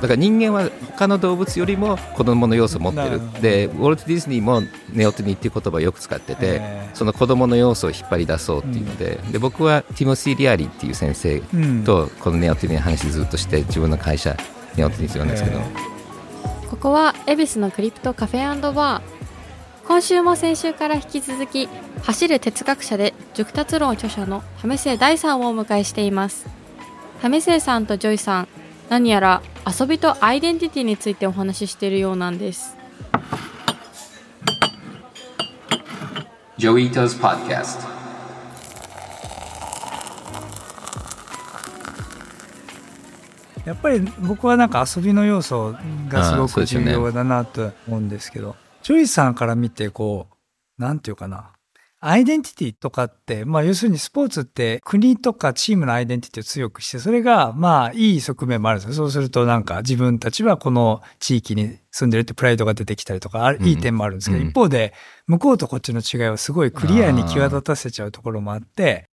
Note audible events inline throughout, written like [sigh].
だから人間は他の動物よりも子供の要素を持ってる。でウォルト・ディズニーもネオテニーっていう言葉をよく使っててその子供の要素を引っ張り出そうっていうので,、で僕はティモシー・リアリーっていう先生とこのネオテニーの話ずっとして自分の会社ネオテニーするんですけど、ここは恵比寿のクリプトカフェバー。今週も先週から引き続き走る哲学者で熟達論著者の為末大さんをお迎えしています。為末さんとジョイさん何やら遊びとアイデンティティについてお話ししているようなんです Joi Ito's Podcast やっぱり僕はなんか遊びの要素がすごく重要だなと思うんですけど、ジョイさんから見て、こう、なんていうかな。アイデンティティとかって、まあ要するにスポーツって国とかチームのアイデンティティを強くして、それがまあいい側面もあるんですよ。そうするとなんか自分たちはこの地域に住んでるってプライドが出てきたりとか、いい点もあるんですけど、一方で向こうとこっちの違いをすごいクリアに際立たせちゃうところもあって、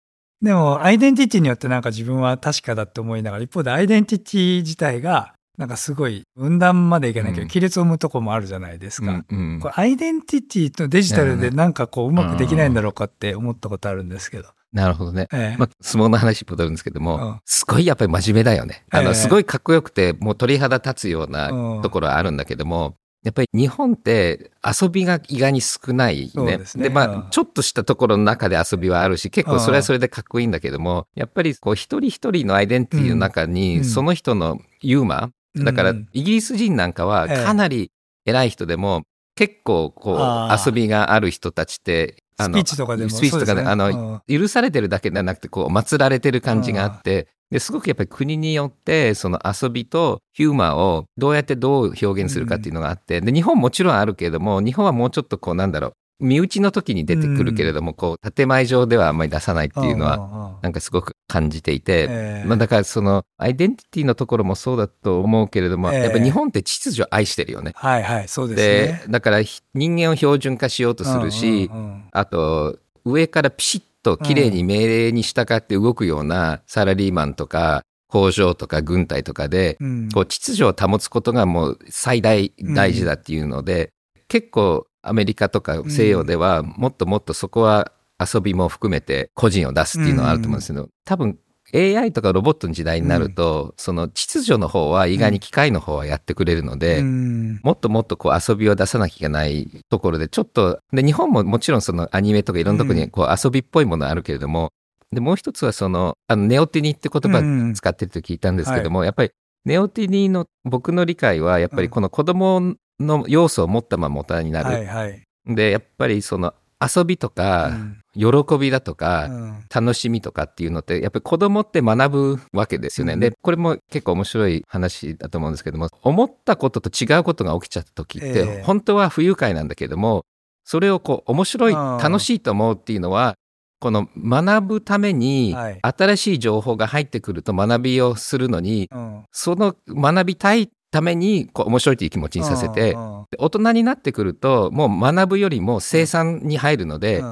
でもアイデンティティによってなんか自分は確かだって思いながら、一方でアイデンティティ自体がなんかすごい分断までいかないけど、亀裂を生むとこもあるじゃないですか。うんうん、これアイデンティティとデジタルでなんかこううまくできないんだろうかって思ったことあるんですけど。なるほどね。ええ、まあ、相撲の話戻るんですけども、うん、すごいやっぱり真面目だよね。あの、すごいかっこよくて、もう鳥肌立つようなところはあるんだけども、やっぱり日本って遊びが意外に少ないね。でね。で、まあ、ちょっとしたところの中で遊びはあるし、結構それはそれでかっこいいんだけども、やっぱりこう一人一人のアイデンティティの中に、その人のユーマ、だから、イギリス人なんかはかなり偉い人でも、結構こう遊びがある人たちってあのスピーチとかでもスピーチとかで、ね、あの、許されてるだけではなくてこう祀られてる感じがあってですごくやっぱり国によってその遊びとヒューマンをどうやってどう表現するかっていうのがあってで日本もちろんあるけれども日本はもうちょっとこうなんだろう身内の時に出てくるけれども、うん、こう建前上ではあんまり出さないっていうのはなんかすごく感じていて、えー、まあ、だからそのアイデンティティのところもそうだと思うけれども、えー、やっぱ日本って秩序愛してるよね。はいはいそうですね。だから人間を標準化しようとするし、うんうんうん、あと上からピシッと綺麗に命令に従って動くようなサラリーマンとか、工場とか軍隊とかで、こう秩序を保つことがもう最大大事だっていうので、結構アメリカとか西洋ではもっともっとそこは遊びも含めて個人を出すっていうのはあると思うんですけど、多分 AI とかロボットの時代になると、うん、その秩序の方は意外に機械の方はやってくれるので、うん、もっともっとこう遊びを出さなきゃいけないところで、ちょっと、で、日本ももちろんそのアニメとかいろんなところにこう遊びっぽいものあるけれども、で、もう一つはその、あの、ネオティニって言葉使ってると聞いたんですけども、うんはい、やっぱりネオティニの僕の理解は、やっぱりこの子供の要素を持ったまま大人になる。はいはい、で、やっぱりその遊びとか、喜びだとか、楽しみとかっていうのって、やっぱり子供って学ぶわけですよね。で、これも結構面白い話だと思うんですけども、思ったことと違うことが起きちゃった時って、本当は不愉快なんだけども、それをこう、面白い、楽しいと思うっていうのは、この学ぶために新しい情報が入ってくると学びをするのに、その学びたいためにこう面白いという気持ちにさせて、大人になってくるともう学ぶよりも生産に入るので、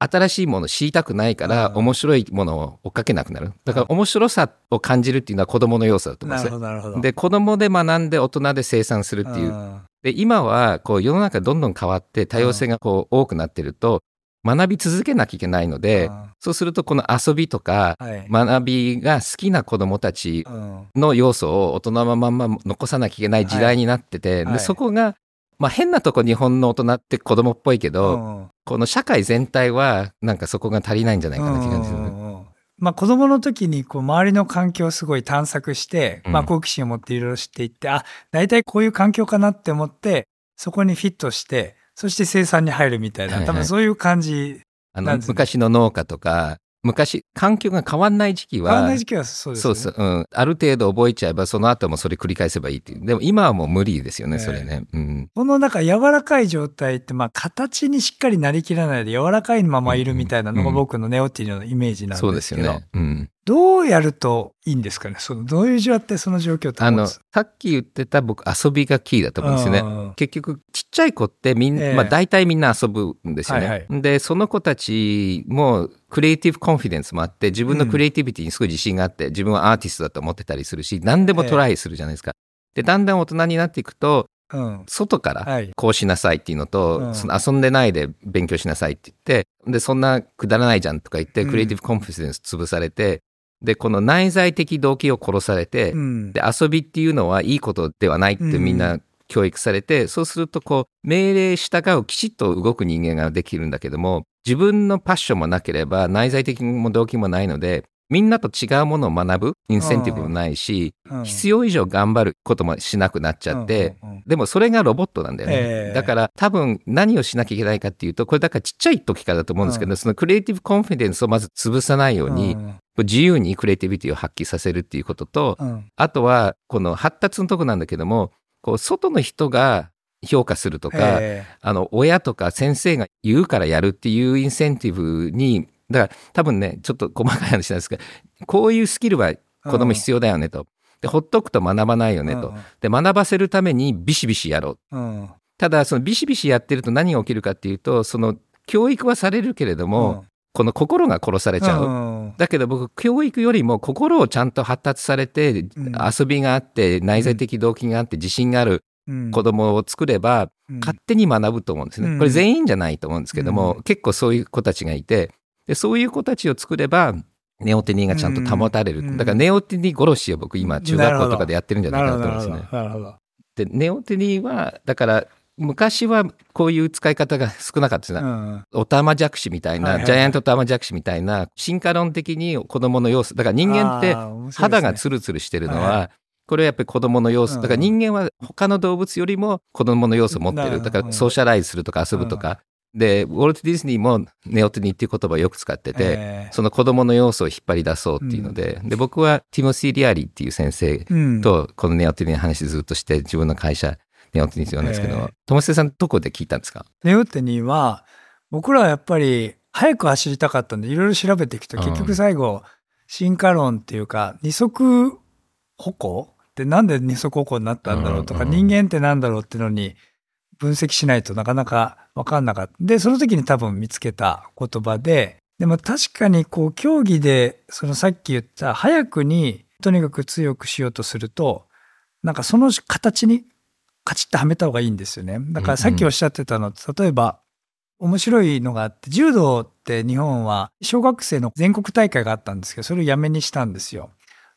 新しいものを知りたくないから面白いものを追っかけなくなる。だから面白さを感じるっていうのは子供の要素だと思うんですね。で、子供で学んで大人で生産するっていう。で、今はこう世の中どんどん変わって多様性がこう多くなってると、学び続けなきゃいけないので、そうするとこの遊びとか学びが好きな子どもたちの要素を大人のまま残さなきゃいけない時代になってて、でそこが、まあ、変なとこ日本の大人って子供っぽいけど、この社会全体はなんかそこが足りないんじゃないかなって感じですね。まあ、子供の時にこう周りの環境をすごい探索して、まあ、好奇心を持っていろいろ知っていって、うん、あ大体こういう環境かなって思ってそこにフィットしてそして生産に入るみたいな、多分そういう感じあの、昔の農家とか、昔、環境が変わんない時期は、変わんない時期はそうですね。そうそう、うん。ある程度覚えちゃえば、その後もそれ繰り返せばいいっていう。でも今はもう無理ですよね、それね。うん。このなんか柔らかい状態って、まあ形にしっかりなりきらないで柔らかいままいるみたいなのが僕のネオティのイメージなんですけど。そうですよね。うん。どうやるといいんですかねそのどういう状態その状況あのさっき言ってた僕遊びがキーだと思うんですよね。結局ちっちゃい子ってみんな、えー、まあ大体みんな遊ぶんですよね。はいはい、でその子たちもクリエイティブコンフィデンスもあって自分のクリエイティビティにすごい自信があって、自分はアーティストだと思ってたりするし何でもトライするじゃないですか。で、だんだん大人になっていくと、うん。外からはい。こうしなさいっていうのと、うんその遊んでないで勉強しなさいって言って、で、そんなくだらないじゃんとか言って、うんクリエイティブコンフィデンス潰されて、で、この内在的動機を殺されて、うん。で、遊びっていうのはいいことではないってみんうな教育されて、そうするとこう、命令従うきちっと動く人間ができるんだけども、自分のパッションもなければ内在的も動機もないので、みんなと違うものを学ぶインセンティブもないし、うん必要以上頑張ることもしなくなっちゃって、うんうんうん。でもそれがロボットなんだよね。ええ。だから多分何をしなきゃいけないかっていうと、これだからちっちゃい時からだと思うんですけど、うん。そのクリエイティブコンフィデンスをまず潰さないように、うん。自由にクリエイティビティを発揮させるっていうことと、うん。あとはこの発達のとこなんだけども、こう外の人が評価するとか、えあの親とか先生が言うからやるっていうインセンティブに、だから多分ね、ちょっと細かい話なんですけど、こういうスキルは子供必要だよねと。で、ほっとくと学ばないよねと。で、学ばせるためにビシビシやろう。ただ、そのビシビシやってると何が起きるかっていうと、その教育はされるけれども、この心が殺されちゃう。うん。だけど僕、教育よりも心をちゃんと発達されて、うん。遊びがあって、内在的動機があって、自信があるうん。子供を作れば、うん。勝手に学ぶと思うんですね。うん。これ全員じゃないと思うんですけども、う結構そういう子たちがいて、でそういう子たちを作れば、ネオテニーがちゃんと保たれる。うん。だからネオテニー殺しを僕今、中学校とかでやってるんじゃないかなと思うんですね。ネオテニーは、だから、昔はこういう使い方が少なかったですね。うんオタマジャクシみたいな、ジャイアントオタマジャクシみたいな、進化論的に子供の要素。だから人間って肌がツルツルしてるのは、はいこれはやっぱり子供の要素。うんだから人間は他の動物よりも子供の要素を持ってる。だからソーシャライズするとか遊ぶとか。で、ウォルト・ディズニーもネオテニーっていう言葉をよく使ってて、えーその子供の要素を引っ張り出そうっていうので、で、僕はティモシー・リアリーっていう先生うん。とこのネオテニーの話ずっとして、自分の会社、ネオテニーって言うんですけどええ、ともせさんどこで聞いたんですか？ネオテニーは僕らはやっぱり早く走りたかったんでいろいろ調べていくとうん。結局最後進化論っていうか二足歩行ってなんで二足歩行になったんだろうとかうん人間ってなんだろうっていうのに分析しないとなかなか分かんなかった。でその時に多分見つけた言葉ででも確かにこう競技でそのさっき言った早くにとにかく強くしようとするとなんかその形にカチッとはめた方がいいんですよね。だからさっきおっしゃってたの、例えば面白いのがあって柔道って日本は小学生の全国大会があったんですけどそれをやめにしたんですよ。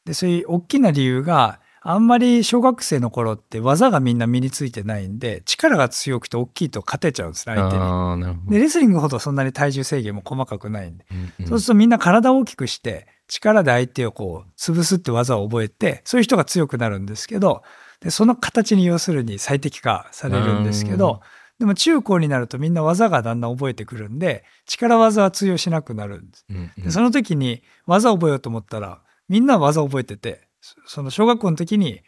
でそういう大きな理由があんまり小学生の頃って技がみんな身についてないんで力が強くて大きいと勝てちゃうんですね相手に。でレスリングほどそんなに体重制限も細かくないんで、うんうんそうするとみんな体を大きくして力で相手をこう潰すって技を覚えてそういう人が強くなるんですけどでその形に要するに最適化されるんですけうん。どでも中高になるとみんな技がだんだん覚えてくるんで力技は通用しなくなるんです。うんうん。でその時に技を覚えようと思ったらみんな技を覚えててそその小学校の時に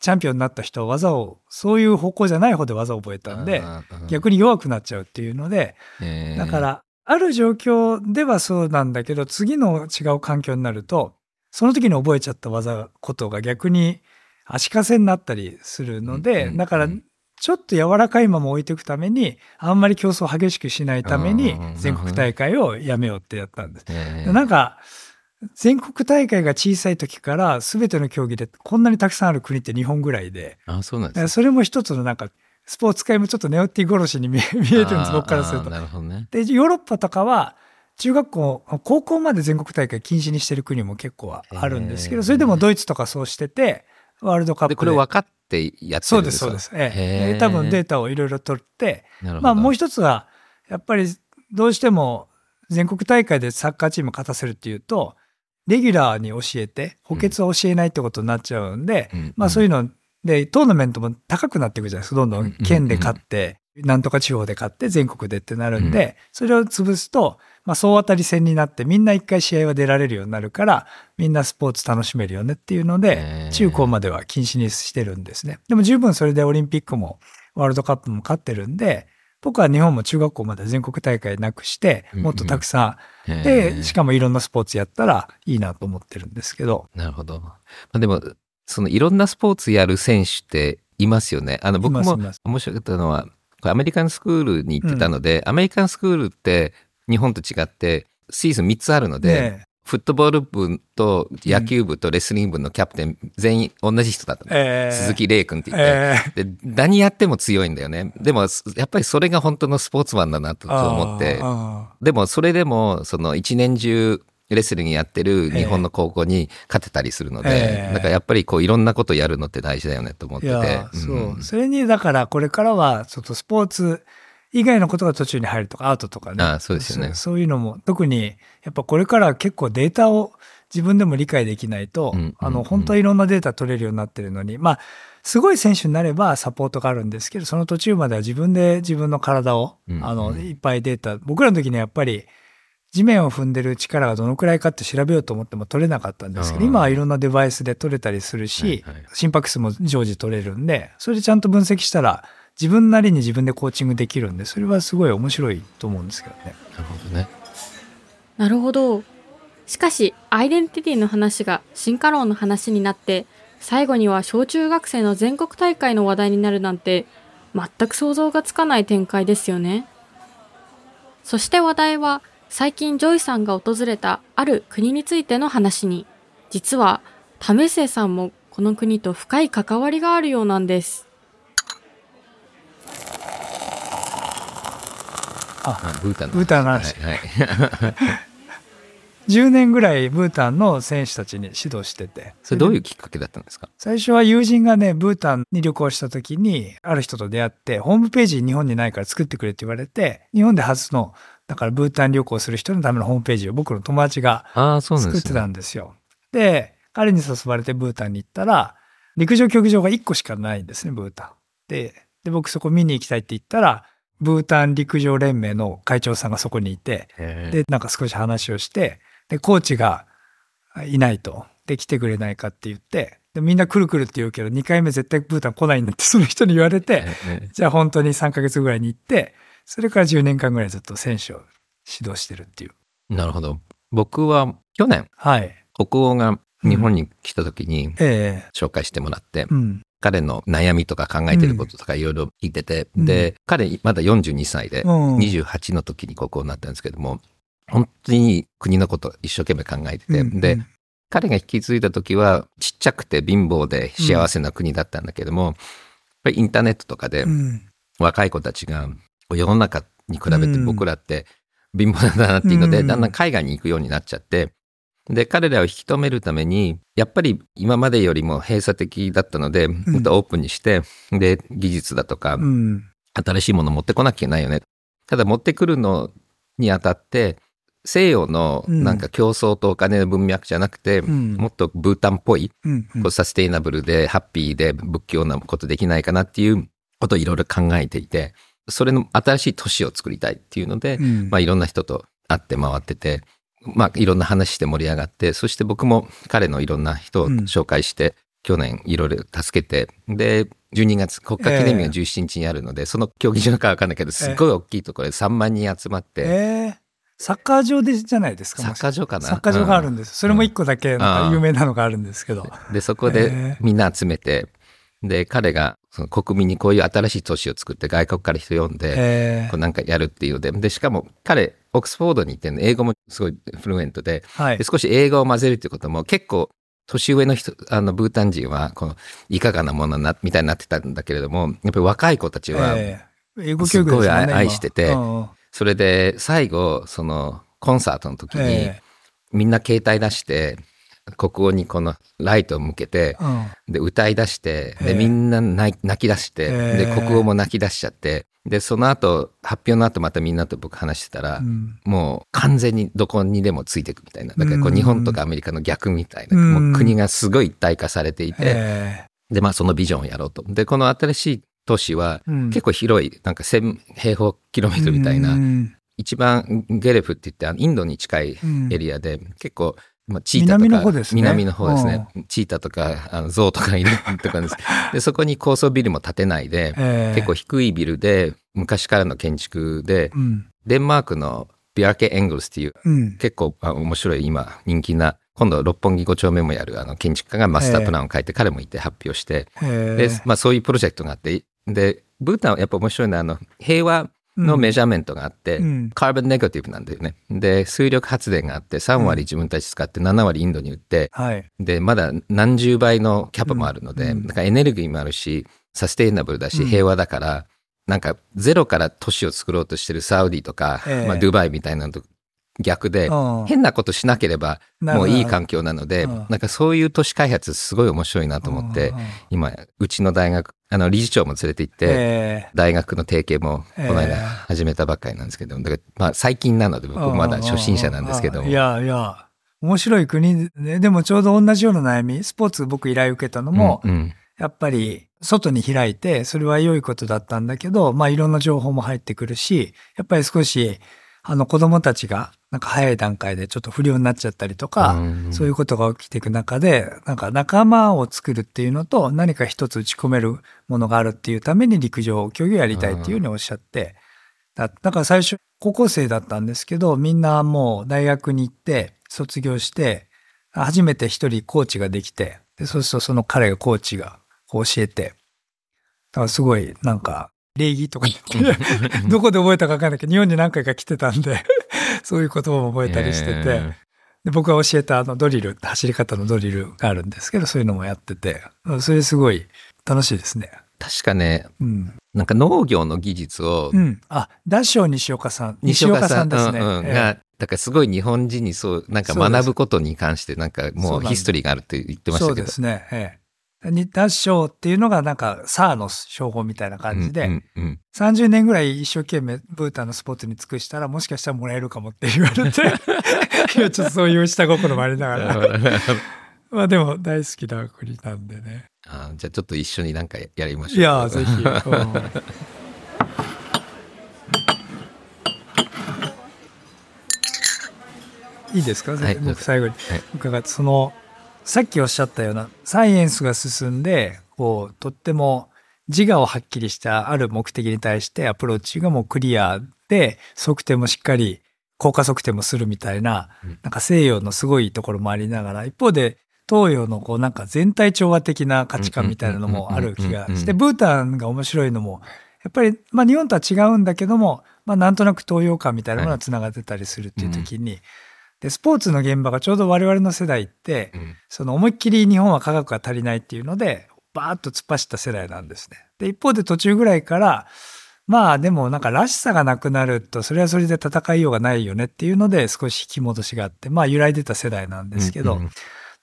チャンピオンになった人は技をそういう方向じゃない方で技を覚えたんであー逆に弱くなっちゃうっていうのでえー。だから、ある状況ではそうなんだけど、次の違う環境になると、その時に覚えちゃった技ことが逆に足かせになったりするのうんで、うんだから、ちょっと柔らかいまま置いていくために、あんまり競争を激しくしないためにうん、全国大会をやめようってやったんです。なんか、全国大会が小さい時から全ての競技でこんなにたくさんある国って日本ぐらいで、あそうなんそれも一つのなんか、スポーツ界もちょっとネオティ殺しに見え見えるんです、僕からするとあー。なるほどね。でヨーロッパとかは中学校高校まで全国大会禁止にしてる国も結構はあるんですけどそれでもドイツとかそうしててワールドカップで、でこれ分かってやってそうでるんですすか？そうです、えへー。え多分データをいろいろ取って。まあもう一つはやっぱりどうしても全国大会でサッカーチーム勝たせるっていうとレギュラーに教えて補欠は教えないってことになっちゃうんで、うん。まあそういうのでトーナメントも高くなっていくじゃないですか。どんどん県で勝って、なんとか地方で勝って全国でってなるんで、それを潰すと、まあ、総当たり戦になってみんな一回試合は出られるようになるからみんなスポーツ楽しめるよねっていうのへでー。中高までは禁止にしてるんですね。でも十分それでオリンピックもワールドカップも勝ってるんで僕は日本も中学校まで全国大会なくしてもっとたくさん、でしかもいろんなスポーツやったらいいなと思ってるんですけど。なるほど。まあ、でも、そのいろんなスポーツやる選手っていますよね。あの僕も面白かったのは、アメリカンスクールに行ってたので、アメリカンスクールって日本と違ってシーズン3つあるので、ねフットボール部と野球部とレスリング部のキャプテン全員同じ人だったの。えー鈴木玲君って言って、で何やっても強いんだよね。でもやっぱりそれが本当のスポーツマンだなとと思って。あでもそれでもその一年中レスリングやってる日本の高校に勝てたりするので、ええ。だからやっぱりこういろんなことやるのって大事だよねと思ってて。や、そう、ん。それにだからこれからはちょっとスポーツ以外のことが途中に入るとかアートとかね。ああそうですよね。そういうのも特にやっぱこれからは結構データを自分でも理解できないと、うんうんうんあの本当はいろんなデータ取れるようになってるのにまあすごい選手になればサポートがあるんですけどその途中までは自分で自分の体を、うんうん。あのいっぱいデータ僕らの時にはやっぱり地面を踏んでる力がどのくらいかって調べようと思っても取れなかったんですけど今はいろんなデバイスで取れたりするし、はいはい。心拍数も常時取れるんでそれでちゃんと分析したら自分なりに自分でコーチングできるんでそれはすごい面白いと思うんですけどね。なるほどねなるほど。しかし、アイデンティティの話が進化論の話になって、最後には小中学生の全国大会の話題になるなんて、全く想像がつかない展開ですよね。そして話題は、最近ジョイさんが訪れたある国についての話に、実は、為末さんもこの国と深い関わりがあるようなんです。あブータンの。ブータンの話。はいはい。[laughs] 10年ぐらいブータンの選手たちに指導してて。それどういうきっかけだったんですか？最初は友人がねブータンに旅行した時にある人と出会ってホームページ日本にないから作ってくれって言われて日本で初のだからブータン旅行する人のためのホームページを僕の友達が作ってたんですよ。で彼に誘われてブータンに行ったら陸上競技場が1個しかないんですねブータン。でで僕そこ見に行きたいって言ったらブータン陸上連盟の会長さんがそこにいてでなんか少し話をしてでコーチがいないとで来てくれないかって言ってでみんな来る来るって言うけど2回目絶対ブータン来ないんだってその人に言われてええ。じゃあ本当に3ヶ月ぐらいに行ってそれから10年間ぐらいずっと選手を指導してるっていう。なるほど。僕は去年はい。北欧が日本に来た時にええ。紹介してもらって、うん彼の悩みとか考えてることとかいろいろ聞いてて、うん。で彼まだ42歳で、うん。28の時にここになったんですけども本当に国のこと一生懸命考えてて、うんで彼が引き継いだ時はちっちゃくて貧乏で幸せな国だったんだけども、やっぱりインターネットとかでうん。若い子たちが世の中に比べてうん。僕らって貧乏だなっていうので、うん。だんだん海外に行くようになっちゃってで彼らを引き止めるためにやっぱり今までよりも閉鎖的だったのでもっとオープンにして、で技術だとかうん。新しいもの持ってこなきゃいけないよね。ただ持ってくるのにあたって西洋のうん。なんか競争とお金の文脈じゃなくて、うん。もっとブータンっぽいうんこうサステイナブルでハッピーで仏教なことできないかなっていうことをいろいろ考えていて、それの新しい都市を作りたいっていうので、うん。まあいろんな人と会って回ってて、まあいろんな話して盛り上がって、そして僕も彼のいろんな人を紹介して、去年いろいろ助けて、で、12月国家記念日が17日にあるので、その競技場かわかんないけど、すごい大きいところで3万人集まって、ええ。サッカー場でじゃないですかサッカー場かな？サッカー場があるんです、それも一個だけなんうん。か有名なのがあるんですけど、で、そこへでえ。みんな集めて、で、彼がその国民にこういう新しい都市を作って外国から人呼んで、えこうなんかやるっていう。ので、で、しかも彼、オックスフォードに行って英語もすごいフルエントで、はい。で少し英語を混ぜるっていうことも結構、年上の人、あの、ブータン人は、この、いかがなものな、みたいになってたんだけれども、やっぱり若い子たちは、ええ。英語教育ですごい愛しててそれで、最後、その、コンサートの時に、え。みんな携帯出して、国王にこのライトを向けてえ、うん。で、歌い出して、で、ええ。みんな泣き出して、ええ。で、国王も泣き出しちゃって、で、その後、発表の後またみんなと僕話してたら、うん。もう完全にどこにでもついていくみたいな。だからこううん日本とかアメリカの逆みたいな。うん。もう国がすごい一体化されていて、え。で、まあそのビジョンをやろうと。で、この新しい都市は結構広い、なんか1000平方キロメートルみたいな、うん。一番ゲレフって言ってインドに近いうんエリアで、結構、まあ、チータとか南の方ですね。南の方ですね。チータとかあのゾウとかいる [laughs] とかです。でそこに高層ビルも建てないで、ええ。結構低いビルで昔からの建築でうん。デンマークのビアーケ・エングルスっていううん。結構あ面白い今人気な今度六本木5丁目もやるあの建築家がマスタープランを書いて、彼もいて発表して、ええ。でまあ、そういうプロジェクトがあってでブータンはやっぱ面白いのはあの平和のメジャーメントがあって、うん。カーボンネガティブなんだよね。で、水力発電があって、3割自分たち使って7割インドに売って、はい。で、まだ何十倍のキャパもあるので、うん。なんかエネルギーもあるし、サステイナブルだし、うん。平和だから、なんかゼロから都市を作ろうとしてるサウディとか、ええ。まあ、ドゥバイみたいなのと逆で、うん変なことしなければもういい環境なので、うんなんかそういう都市開発すごい面白いなと思って、うんうん今、うちの大学、あの理事長も連れて行って、え大学の提携もこの間ええ始めたばっかりなんですけど、だからまあ最近なので僕もまだ初心者なんですけども。いやいや、面白い国で、でもちょうど同じような悩み、スポーツ僕依頼受けたのも、うんうん。やっぱり外に開いて、それは良いことだったんだけど、まあいろんな情報も入ってくるし、やっぱり少し、あの子供たちが、なんか早い段階でちょっと不良になっちゃったりとか、うんそういうことが起きていく中で、なんか仲間を作るっていうのと、何か一つ打ち込めるものがあるっていうために陸上競技をやりたいっていうふうにおっしゃって、だだから最初高校生だったんですけど、みんなもう大学に行って、卒業して、初めて一人コーチができて、でそうするとその彼がコーチがこう教えて、だからすごいなんか礼儀とか言って、[laughs] どこで覚えたか分かんないけど、日本に何回か来てたんで、[laughs] そういう言葉も覚えたりしてて、えで僕が教えたあのドリル、走り方のドリルがあるんですけど、そういうのもやってて、それすごい楽しいですね。確かね、うん。なんか農業の技術をうん。あ、ダッショー西岡さん。西岡さんですね。うんうんええが、だからすごい日本人にそう、なんか学ぶことに関してなんかもうヒストリーがあるって言ってましたけど。そうですね。ええ。にダッショーっていうのがなんか、サーの称号みたいな感じで、うんうんうん30年ぐらい一生懸命ブータンのスポーツに尽くしたら、もしかしたらもらえるかもって言われて、いや、ちょっとそういう下心もありながら。[laughs] まあでも大好きな国なんでね。あじゃあちょっと一緒になんかやりましょう。いやー、ぜひ。うん [laughs] いいですか、はい僕最後にはい伺って、その、さっきおっしゃったような、サイエンスが進んで、こう、とっても自我をはっきりしたある目的に対してアプローチがもうクリアで、測定もしっかり、効果測定もするみたいなうん、なんか西洋のすごいところもありながら、一方で、東洋のこうなんか全体調和的な価値観みたいなのもある気がして、ブータンが面白いのも、やっぱり、まあ日本とは違うんだけども、まあなんとなく東洋感みたいなものがつながってたりするっていう時に、で、スポーツの現場がちょうど我々の世代って、うん。その思いっきり日本は科学が足りないっていうので、バーッと突っ走った世代なんですね。で、一方で途中ぐらいから、まあでもなんからしさがなくなると、それはそれで戦いようがないよねっていうので少し引き戻しがあって、まあ揺らいでた世代なんですけど、うんうん。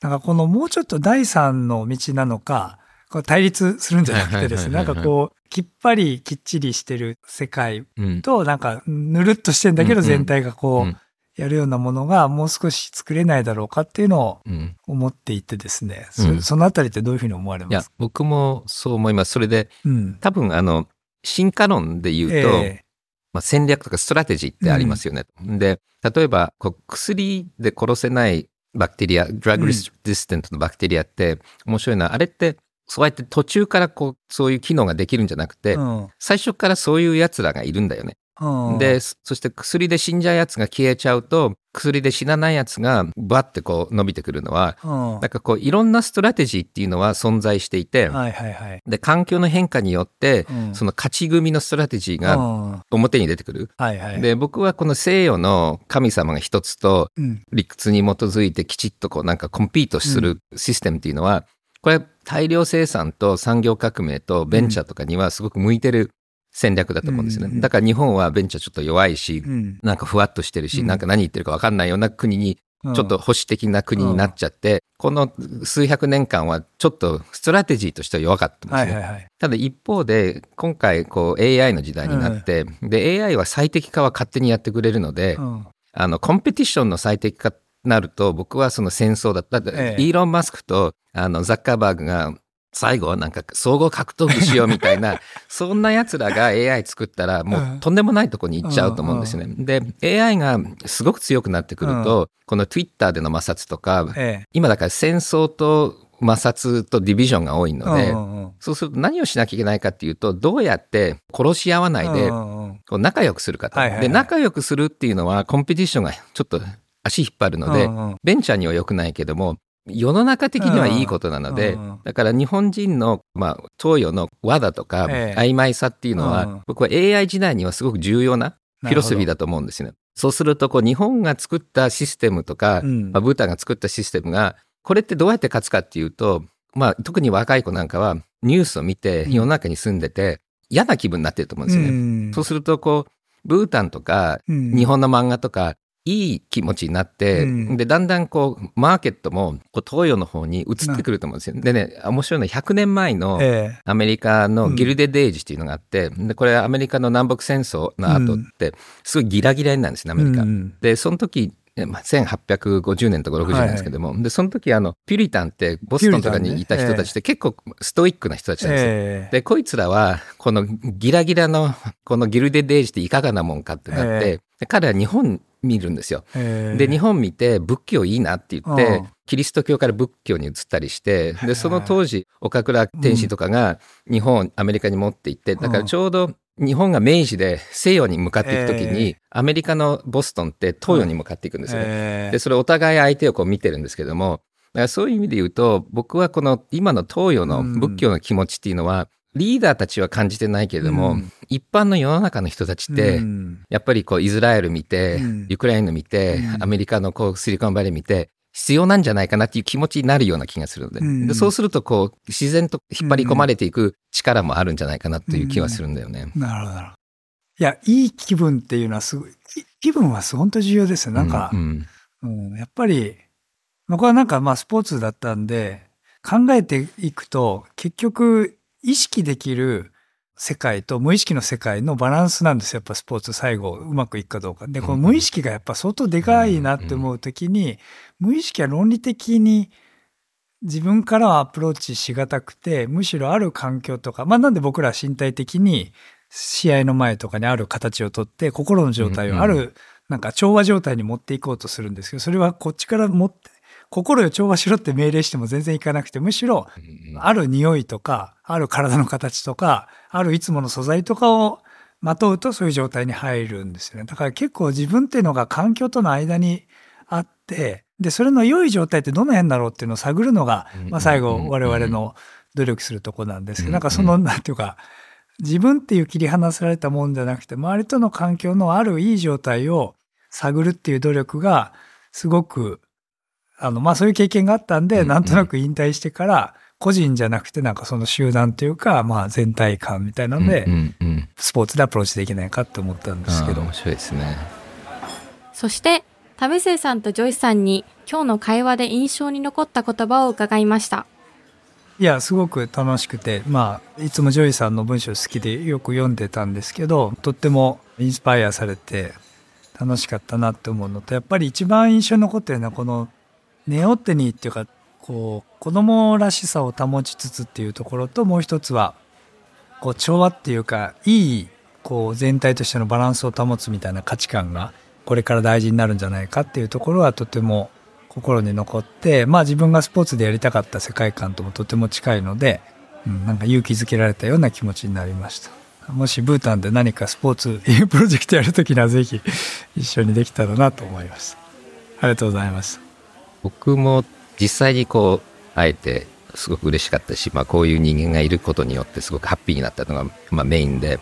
なんかこのもうちょっと第三の道なのか、こう対立するんじゃなくてですね、ないんかこう、きっぱりきっちりしてる世界うん。と、なんかぬるっとしてんだけど全体がこうん。う、やるようなものがもう少し作れないだろうかっていうのをうん思っていてですね、うんそそのあたりってどういうふうに思われいやまず、僕もそう思います。それで、うん。多分あの、進化論で言うと、えまあ、戦略とかストラテジーってありますよね。で、例えばこう薬で殺せないバクテリア、 drug resistant のバクテリアって面白いのは、あれってそうやって途中からこうそういう機能ができるんじゃなくて、最初からそういう奴らがいるんだよね。うんで、そそして薬で死んじゃうやつが消えちゃうと、薬で死なないやつがバッてこう伸びてくるのは、うんなんかこういろんなストラテジーっていうのは存在していて、はいはいはい。で、環境の変化によって、うんその勝ち組のストラテジーが表に出てくる。いはい。で、僕はこの西洋の神様が一つとうん理屈に基づいてきちっとこうなんかコンピートするシステムっていうのは、これ大量生産と産業革命とベンチャーとかにはすごく向いてる戦略だと思うんですよね。うんだから日本はベンチャーちょっと弱いし、うんなんかふわっとしてるし、うんなんか何言ってるか分かんないような国に、うんちょっと保守的な国になっちゃって、この数百年間はちょっとストラテジーとしては弱かったんですね。はいはいはい。ただ一方で、今回こう AI の時代になって、で AI は最適化は勝手にやってくれるので、うんあのコンペティションの最適化になると僕はその戦争だった。だってええイーロン・マスクとあのザッカーバーグが最後はなんか総合格闘技しようみたいな [laughs] そんな奴らが AI 作ったらもうとんでもないとこに行っちゃうと思うんですよね。で AI がすごく強くなってくると、この Twitter での摩擦とかええ。今だから戦争と摩擦とディビジョンが多いので、うんうんそうすると何をしなきゃいけないかっていうとどうやって殺し合わないで仲良くするかと。はいはいはい。で仲良くするっていうのはコンペティションがちょっと足引っ張るので、うんうん。ベンチャーには良くないけども世の中的にはいいことなので、うんうんだから日本人の、まあ、東洋の和だとか、ええ。曖昧さっていうのは、うん。僕は AI 時代にはすごく重要なフィロソフィーだと思うんですよね。そうすると、こう、日本が作ったシステムとか、うん。まあ、ブータンが作ったシステムが、これってどうやって勝つかっていうと、まあ、特に若い子なんかは、ニュースを見て、うん。世の中に住んでて、嫌な気分になってると思うんですよね。うん。そうすると、こう、ブータンとか、うん。日本の漫画とか、いい気持ちになって、うん。で、だんだんこう、マーケットも、こう、東洋の方に移ってくると思うんですよ。でね、面白いのは100年前の、えアメリカのギルデ・デイジっていうのがあって、でこれアメリカの南北戦争の後って、すごいギラギラになるんですね、アえメリカ。うん。で、その時、1850年とか60年ですけども、で、その時あの、ピュリタンってボストンとかにいた人たちって結構ストイックな人たちなんですよ。ええ。で、こいつらは、このギラギラの、このギルデ・デイジっていかがなもんかってなって、えで彼は日本見るんですよ。ええ。で、日本見て仏教いいなって言ってうん、キリスト教から仏教に移ったりして、で、その当時、岡倉天使とかが日本、アメリカに持って行って、だからちょうど日本が明治で西洋に向かっていくときに、えアメリカのボストンって東洋に向かっていくんですよね。ええ。で、それお互い相手をこう見てるんですけども、だからそういう意味で言うと、僕はこの今の東洋の仏教の気持ちっていうのは、リーダーたちは感じてないけれども、うん。一般の世の中の人たちって、うん。やっぱりこうイスラエル見て、うん。ウクライナ見て、うん。アメリカのこうシリコンバレー見て、必要なんじゃないかなっていう気持ちになるような気がするので,、うんでそうするとこう自然と引っ張り込まれていく力もあるんじゃないかなという気はするんだよね。なるほどなるほど。いや、いい気分っていうのはすごい、き気分は本当重要ですよ。なんかう、んうん、やっぱり、僕はなんかまあスポーツだったんで、考えていくと、結局、意識できる世界と無意識の世界のバランスなんですよ。やっぱスポーツ最後うまくいくかどうか。で、この無意識がやっぱ相当でかいなって思うときに、無意識は論理的に自分からはアプローチしがたくて、むしろある環境とか、まあなんで僕ら身体的に試合の前とかにある形をとって、心の状態をある、なんか調和状態に持っていこうとするんですけど、それはこっちから持って、心よ調和しろって命令しても全然いかなくて、むしろある匂いとか、ある体の形とか、あるいつもの素材とかをまとうとそういう状態に入るんですよね。だから結構自分っていうのが環境との間にあって、で、それの良い状態ってどの辺だろうっていうのを探るのが、まあ最後我々の努力するとこなんですけど、なんかその、なんていうか、自分っていう切り離されたもんじゃなくて、周りとの環境のあるいい状態を探るっていう努力が、すごく、あの、まあそういう経験があったんで、なんとなく引退してから、個人じゃなくてなんかその集団というか、まあ全体感みたいなので、うんうんうんスポーツでアプローチできないかって思ったんですけど面白いですね。そして、為末さんとジョイさんに今日の会話で印象に残った言葉を伺いました。いや、すごく楽しくて、まあ、いつもジョイさんの文章好きでよく読んでたんですけど、とってもインスパイアされて楽しかったなって思うのと、やっぱり一番印象に残ってるのはこのネオテニーっていうか、こう、子供らしさを保ちつつっていうところと、もう一つは、こう、調和っていうか、いい、こう、全体としてのバランスを保つみたいな価値観が、これから大事になるんじゃないかっていうところはとても心に残って、まあ自分がスポーツでやりたかった世界観ともとても近いので、うん、なんか勇気づけられたような気持ちになりました。もしブータンで何かスポーツプロジェクトやるときにはぜひ一緒にできたらなと思います。ありがとうございます。僕も実際にこう会えてすごく嬉しかったし、まあ、こういう人間がいることによってすごくハッピーになったのが、まあ、メインで。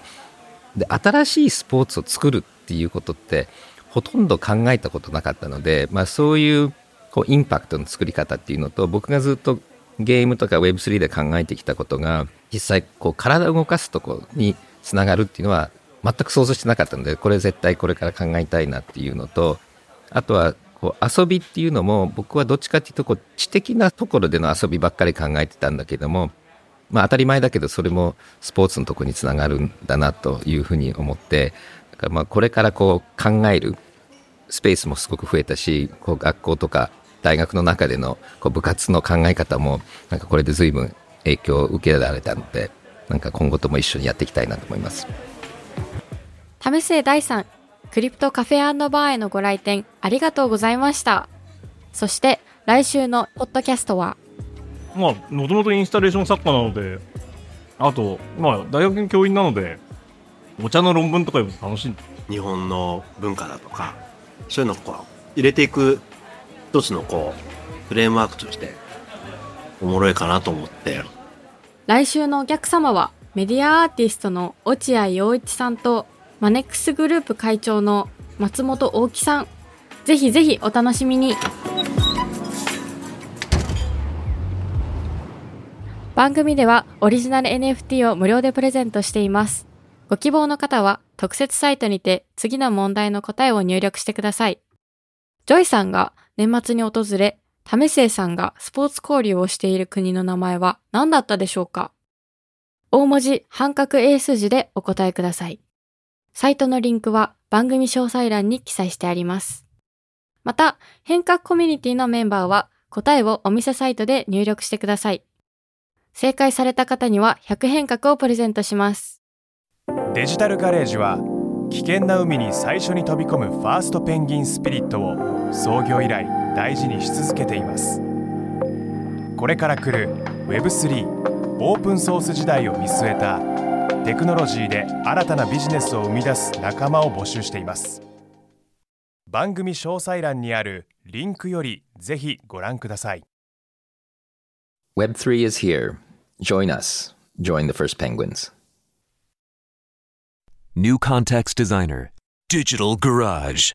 で新しいスポーツを作るっていうことってほとんど考えたことなかったので、まあ、そういうこうインパクトの作り方っていうのと僕がずっとゲームとか Web3 で考えてきたことが実際こう体を動かすとこにつながるっていうのは全く想像してなかったのでこれ絶対これから考えたいなっていうのとあとはこう遊びっていうのも僕はどっちかっていうとこう知的なところでの遊びばっかり考えてたんだけども、まあ、当たり前だけどそれもスポーツのとこにつながるんだなというふうに思ってだからまあこれからこう考えるスペースもすごく増えたしこう学校とか大学の中でのこう部活の考え方もなんかこれで随分影響を受けられたのでなんか今後とも一緒にやっていきたいなと思います。為末大さん、クリプトカフェバーへのご来店ありがとうございました。そして来週のポッドキャストは？まあ、もともとインスタレーション作家なので、あと、まあ、大学の教員なので、お茶の論文とか読むと楽しい。日本の文化だとかそういうのをこう入れていく一つのこうフレームワークとしておもろいかなと思って来週のお客様はメディアアーティストの落合陽一さんとマネックスグループ会長の松本大樹さん。ぜひぜひお楽しみに。番組ではオリジナル NFT を無料でプレゼントしています。ご希望の方は特設サイトにて次の問題の答えを入力してください。ジョイさんが年末に訪れ為末さんがスポーツ交流をしている国の名前は何だったでしょうか。大文字半角英数字でお答えください。サイトのリンクは番組詳細欄に記載してあります。また、変革コミュニティのメンバーは答えをお店サイトで入力してください。正解された方には100変革をプレゼントします。デジタルガレージは危険な海に最初に飛び込むファーストペンギンスピリットを創業以来大事にし続けていますこれから来る Web3 オープンソース時代を見据えたテクノロジーで新たなビジネスを生み出す仲間を募集しています番組詳細欄にあるリンクよりぜひご覧ください Web3 is here. Join us. Join the first penguins. New Context Designer Digital Garage